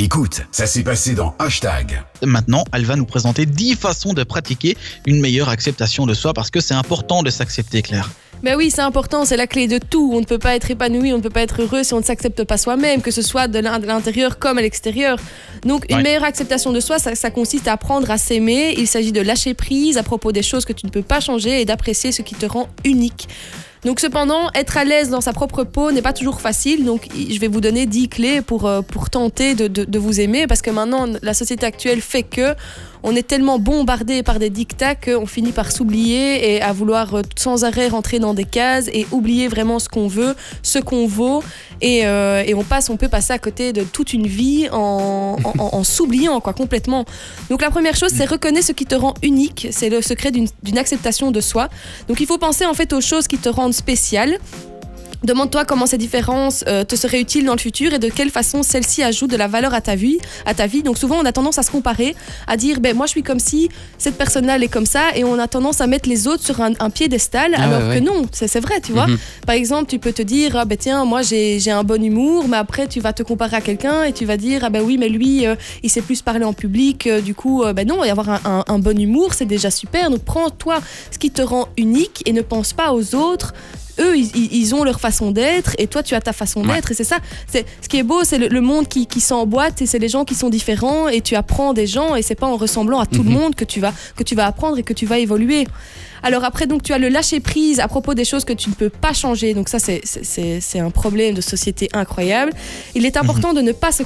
Écoute, ça s'est passé dans Hashtag. Maintenant, elle va nous présenter 10 façons de pratiquer une meilleure acceptation de soi parce que c'est important de s'accepter, Claire. Ben oui, c'est important, c'est la clé de tout. On ne peut pas être épanoui, on ne peut pas être heureux si on ne s'accepte pas soi-même, que ce soit de l'intérieur comme à l'extérieur. Donc, une meilleure acceptation de soi, ça, ça consiste à apprendre à s'aimer. Il s'agit de lâcher prise à propos des choses que tu ne peux pas changer et d'apprécier ce qui te rend unique. Donc cependant, être à l'aise dans sa propre peau n'est pas toujours facile. Donc je vais vous donner 10 clés pour, euh, tenter de vous aimer parce que maintenant la société actuelle fait que on est tellement bombardé par des dictats qu'on finit par s'oublier et à vouloir euh, sans arrêt rentrer dans des cases et oublier vraiment ce qu'on veut, ce qu'on vaut. Et, euh, et, on passe, on peut passer à côté de toute une vie en, en, s'oubliant quoi complètement. Donc la première chose, c'est reconnaître ce qui te rend unique. C'est le secret d'une acceptation de soi. Donc il faut penser en fait aux choses qui te rendent spécial Demande-toi comment ces différences euh, te seraient utiles dans le futur et de quelle façon celles-ci ajoutent de la valeur à ta vie. À ta vie. Donc souvent on a tendance à se comparer, à dire ben moi je suis comme si cette personne-là elle est comme ça et on a tendance à mettre les autres sur un, piédestal ah alors que non, c'est vrai, tu vois. Mhm. Par exemple, tu peux te dire ah, ben tiens moi j'ai un bon humour, mais après tu vas te comparer à quelqu'un et tu vas dire ah ben oui mais lui euh, il sait plus parler en public, euh, du coup ben non y avoir un, un bon humour c'est déjà super. Donc prends toi ce qui te rend unique et ne pense pas aux autres eux, ils, ont leur façon d'être et toi, tu as ta façon d'être. Et c'est ça. C'est ce qui est beau, c'est le, monde qui, qui s'emboîte et c'est les gens qui sont différents et tu apprends des gens et c'est pas en ressemblant à tout le mhm. monde que tu vas que tu vas apprendre et que tu vas évoluer. Alors après, donc tu as le lâcher prise à propos des choses que tu ne peux pas changer. Donc ça, c'est un problème de société incroyable. Il est important de ne pas se,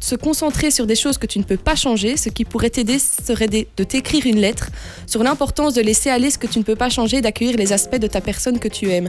se, concentrer sur des choses que tu ne peux pas changer. Ce qui pourrait t'aider serait de t'écrire une lettre sur l'importance de laisser aller ce que tu ne peux pas changer, d'accueillir les aspects de ta personne que tu aimes.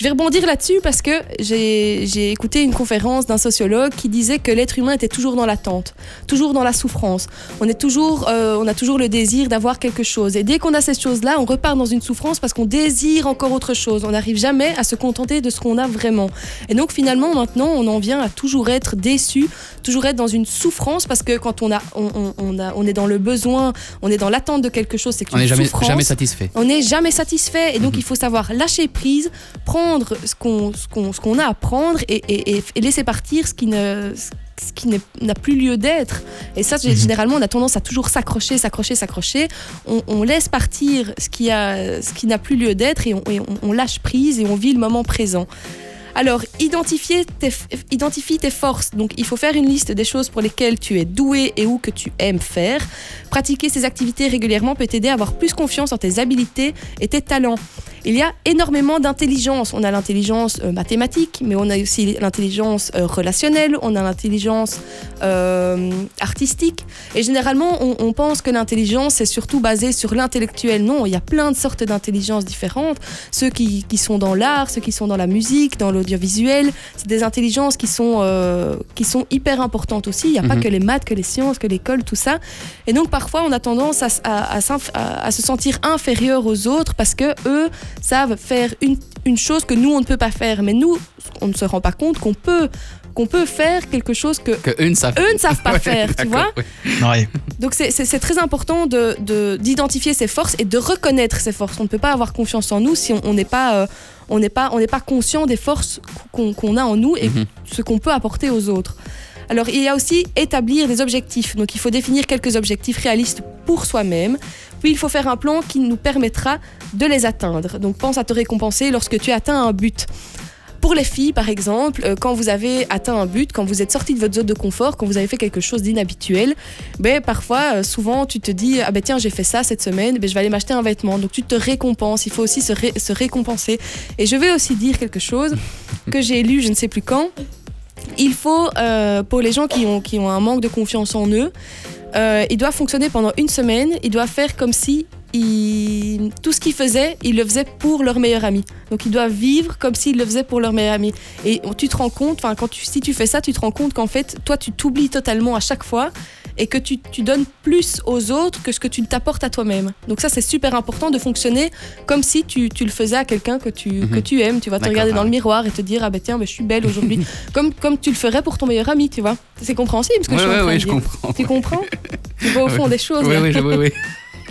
Je vais rebondir là-dessus parce que j'ai écouté une conférence d'un sociologue qui disait que l'être humain était toujours dans l'attente, toujours dans la souffrance. On, est toujours, euh, on a toujours le désir d'avoir quelque chose. Et dès qu'on a ces choses-là, on repart dans une souffrance parce qu'on désire encore autre chose. On n'arrive jamais à se contenter de ce qu'on a vraiment. Et donc finalement, maintenant, on en vient à toujours être déçu, toujours être dans une souffrance parce que quand on, a, on, a, on est dans le besoin, on est dans l'attente de quelque chose, c'est On n'est jamais, jamais satisfait. On n'est jamais satisfait. Et donc, mhm. il faut savoir lâcher prise, prendre ce qu'on a à prendre et, laisser partir ce qui ne ce qui n'a plus lieu d'être. Et ça, mhm. généralement, on a tendance à toujours s'accrocher, s'accrocher, s'accrocher. On, laisse partir ce qui a ce qui n'a plus lieu d'être et, on, lâche prise et on vit le moment présent. Alors, identifier tes, identifie tes forces. Donc, il faut faire une liste des choses pour lesquelles tu es doué et où que tu aimes faire. Pratiquer ces activités régulièrement peut t'aider à avoir plus confiance en tes habiletés et tes talents. Il y a énormément d'intelligence. On a l'intelligence euh, mathématique, mais on a aussi l'intelligence euh, relationnelle, on a l'intelligence euh, artistique. Et généralement, on, pense que l'intelligence est surtout basée sur l'intellectuel. Non, il y a plein de sortes d'intelligence différentes. Ceux qui, qui sont dans l'art, ceux qui sont dans la musique, dans l'audiovisuel, c'est des intelligences qui sont, qui sont hyper importantes aussi. Il n'y a pas mhm. que les maths, que les sciences, que l'école, tout ça. Et donc, parfois, on a tendance à, à, à, se sentir inférieur aux autres parce que eux savent faire une, une, chose que nous, on ne peut pas faire. Mais nous, on ne se rend pas compte qu'on peut qu'on peut faire quelque chose que, eux ne savent, eux ne savent pas faire, tu vois Donc c'est très important d'identifier de, ses forces et de reconnaître ses forces. On ne peut pas avoir confiance en nous si on n'est pas, euh, on n'est pas, on n'est pas conscient des forces qu'on a en nous et mhm. ce qu'on peut apporter aux autres. Alors il y a aussi établir des objectifs. Donc il faut définir quelques objectifs réalistes pour soi-même. Puis il faut faire un plan qui nous permettra de les atteindre. Donc pense à te récompenser lorsque tu atteins un but. Pour les filles, par exemple, euh, quand vous avez atteint un but, quand vous êtes sorti de votre zone de confort, quand vous avez fait quelque chose d'inhabituel, ben, parfois, euh, souvent, tu te dis Ah ben tiens, j'ai fait ça cette semaine, ben, je vais aller m'acheter un vêtement. Donc tu te récompenses, il faut aussi se, se récompenser. Et je vais aussi dire quelque chose que j'ai lu, je ne sais plus quand, il faut, euh, pour les gens qui ont, qui ont un manque de confiance en eux, euh, ils doivent fonctionner pendant une semaine, ils doivent faire comme si tout ce qu'ils faisaient, ils le faisaient pour leur meilleur ami. Donc ils doivent vivre comme s'ils le faisaient pour leur meilleur ami. Et tu te rends compte, quand tu, si tu fais ça, tu te rends compte qu'en fait, toi, tu t'oublies totalement à chaque fois et que tu, tu, donnes plus aux autres que ce que tu t'apportes à toi-même. Donc ça, c'est super important de fonctionner comme si tu, tu le faisais à quelqu'un que, tu, que mhm. tu aimes. Tu vas te regarder dans le miroir et te dire, ah ben tiens, ben, je suis belle aujourd'hui. comme, comme tu le ferais pour ton meilleur ami, tu vois. C'est compréhensible ce que je suis en train de je comprends. Tu comprends? Tu vois au fond des choses. Oui, oui, oui, oui.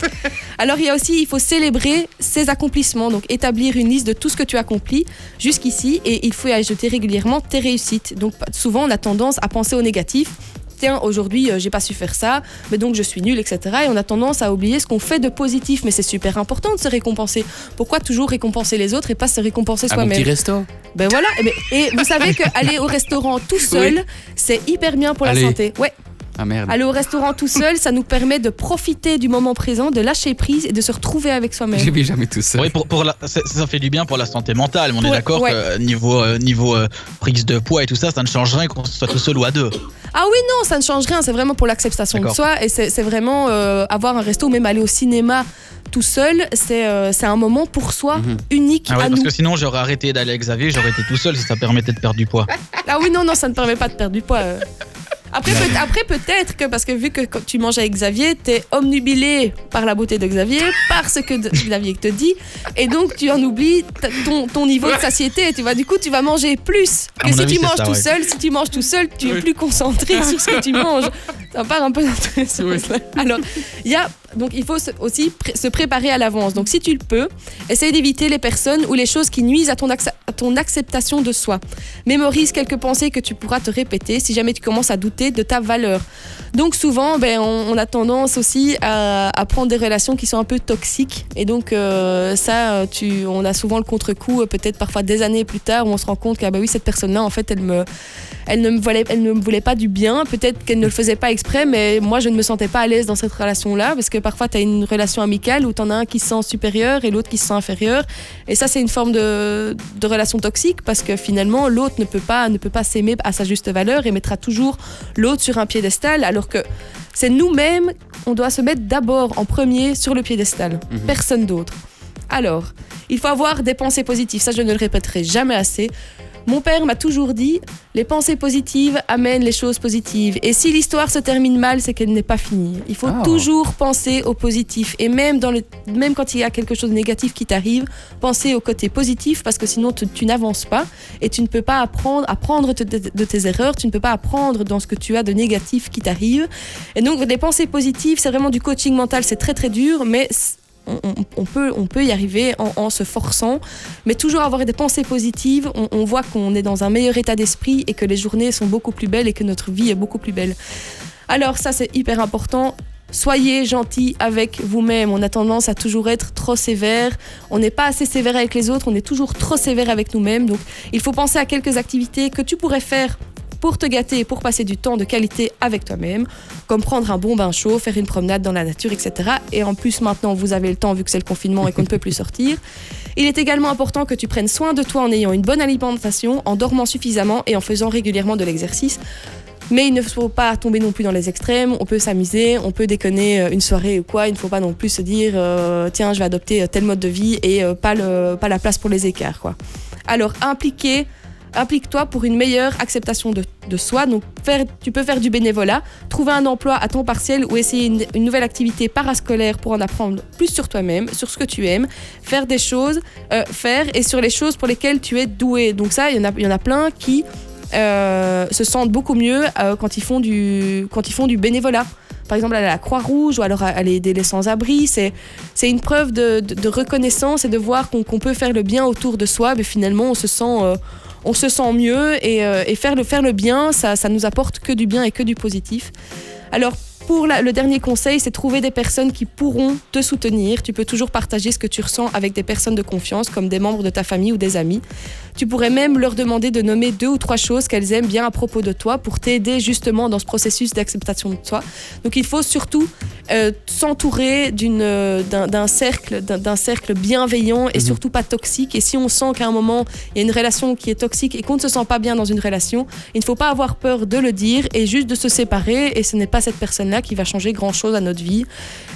Alors il y a aussi, il faut célébrer ses accomplissements, donc établir une liste de tout ce que tu as accompli jusqu'ici et il faut y ajouter régulièrement tes réussites. Donc souvent on a tendance à penser au négatif tiens, aujourd'hui, euh, j'ai pas su faire ça, mais donc je suis nul, etc. Et on a tendance à oublier ce qu'on fait de positif, mais c'est super important de se récompenser. Pourquoi toujours récompenser les autres et pas se récompenser mon soi-même petit resto. Ben voilà, et, ben- et vous savez qu'aller au restaurant tout seul, c'est hyper bien pour Allez. la santé. Ouais, Ah merde. aller au restaurant tout seul, ça nous permet de profiter du moment présent, de lâcher prise et de se retrouver avec soi-même. Je vais jamais tout seul. Oui, pour, pour la- ça, ça fait du bien pour la santé mentale, mais on est d'accord ouais. que niveau, euh, niveau euh, prise de poids et tout ça, ça ne change rien qu'on soit tout seul ou à deux. Ah oui, non, ça ne change rien, c'est vraiment pour l'acceptation de soi et c'est vraiment euh, avoir un resto ou même aller au cinéma tout seul, c'est euh, c'est un moment pour soi Mhm. unique Ah ouais, à parce nous. que sinon, j'aurais arrêté d'aller avec Xavier, j'aurais été tout seul si ça permettait de perdre du poids. Ah oui, non, non, ça ne permet pas de perdre du poids. euh. Après, peut- après peut-être que, parce que vu que quand tu manges avec Xavier, t'es omnubilé par la beauté de Xavier, par ce que de- Xavier te dit, et donc tu en oublies ton, ton niveau de satiété. Tu vois, du coup, tu vas manger plus que si avis, tu manges ça, tout ouais. seul. Si tu manges tout seul, tu es plus concentré sur ce que tu manges. Ça part un peu dans tous les sens. Oui. Alors, il y a donc il faut aussi se préparer à l'avance. Donc si tu le peux, essaye d'éviter les personnes ou les choses qui nuisent à ton, ton acceptation de soi. Mémorise quelques pensées que tu pourras te répéter si jamais tu commences à douter de ta valeur. Donc souvent, ben, on, a tendance aussi à, à prendre des relations qui sont un peu toxiques. Et donc euh, ça, tu, on a souvent le contre-coup, euh, peut-être parfois des années plus tard, où on se rend compte que ah bah oui, cette personne-là, en fait, elle, me, elle, ne me voulait, elle ne me voulait pas du bien. Peut-être qu'elle ne le faisait pas exprès, mais moi, je ne me sentais pas à l'aise dans cette relation-là, parce que parfois, tu as une relation amicale où tu en as un qui se sent supérieur et l'autre qui se sent inférieur. Et ça, c'est une forme de, de relation toxique, parce que finalement, l'autre ne peut pas, ne peut pas s'aimer à sa juste valeur et mettra toujours l'autre sur un piédestal, alors que c'est nous-mêmes, on doit se mettre d'abord en premier sur le piédestal, Mhm. personne d'autre. Alors, il faut avoir des pensées positives, ça je ne le répéterai jamais assez. Mon père m'a toujours dit, les pensées positives amènent les choses positives. Et si l'histoire se termine mal, c'est qu'elle n'est pas finie. Il faut Ah. toujours penser au positif. Et même, dans le, même quand il y a quelque chose de négatif qui t'arrive, penser au côté positif parce que sinon tu, tu n'avances pas et tu ne peux pas apprendre, apprendre te- de, de tes erreurs, tu ne peux pas apprendre dans ce que tu as de négatif qui t'arrive. Et donc des pensées positives, c'est vraiment du coaching mental, c'est très très dur, mais on, peut, on peut y arriver en, en se forçant, mais toujours avoir des pensées positives, on, on voit qu'on est dans un meilleur état d'esprit et que les journées sont beaucoup plus belles et que notre vie est beaucoup plus belle. Alors ça c'est hyper important. Soyez gentil avec vous-même. On a tendance à toujours être trop sévère. On n'est pas assez sévère avec les autres. On est toujours trop sévère avec nous-mêmes. Donc, il faut penser à quelques activités que tu pourrais faire pour te gâter et pour passer du temps de qualité avec toi-même, comme prendre un bon bain chaud, faire une promenade dans la nature, etc. Et en plus, maintenant, vous avez le temps vu que c'est le confinement et qu'on ne peut plus sortir. Il est également important que tu prennes soin de toi en ayant une bonne alimentation, en dormant suffisamment et en faisant régulièrement de l'exercice. Mais il ne faut pas tomber non plus dans les extrêmes. On peut s'amuser, on peut déconner euh, une soirée ou quoi. Il ne faut pas non plus se dire euh, tiens, je vais adopter euh, tel mode de vie et pas, le, pas la place pour les écarts. Quoi. Alors, impliquer, implique-toi pour une meilleure acceptation de, soi. Donc, tu peux faire du bénévolat, trouver un emploi à temps partiel ou essayer une, nouvelle activité parascolaire pour en apprendre plus sur toi-même, sur ce que tu aimes, faire des choses, euh, faire et sur les choses pour lesquelles tu es doué. Donc, ça, il y en a, y en a plein qui euh, se sentent beaucoup mieux euh, quand, ils font du, quand ils font du bénévolat. Par exemple, aller à la Croix-Rouge ou alors aller aider les sans-abri, c'est une preuve de, reconnaissance et de voir qu'on peut faire le bien autour de soi, mais finalement, on se sent, on se sent mieux et, euh, et faire, le, faire le bien, ça, ça nous apporte que du bien et que du positif. Alors, pour la- le dernier conseil, c'est trouver des personnes qui pourront te soutenir. Tu peux toujours partager ce que tu ressens avec des personnes de confiance, comme des membres de ta famille ou des amis. Tu pourrais même leur demander de nommer deux ou trois choses qu'elles aiment bien à propos de toi pour t'aider justement dans ce processus d'acceptation de toi. Donc il faut surtout euh, s'entourer d'une, euh, d'un, d'un cercle, d'un, d'un cercle bienveillant et Mhm. surtout pas toxique. Et si on sent qu'à un moment il y a une relation qui est toxique et qu'on ne se sent pas bien dans une relation, il ne faut pas avoir peur de le dire et juste de se séparer. Et ce n'est pas cette personne-là qui va changer grand-chose à notre vie.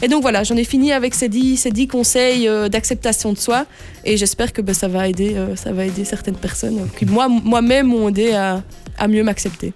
Et donc voilà, j'en ai fini avec ces dix, ces dix conseils euh, d'acceptation de soi. Et j'espère que ben, ça, va aider, euh, ça va aider certaines personnes qui, moi, moi-même, m'ont aidé à mieux m'accepter.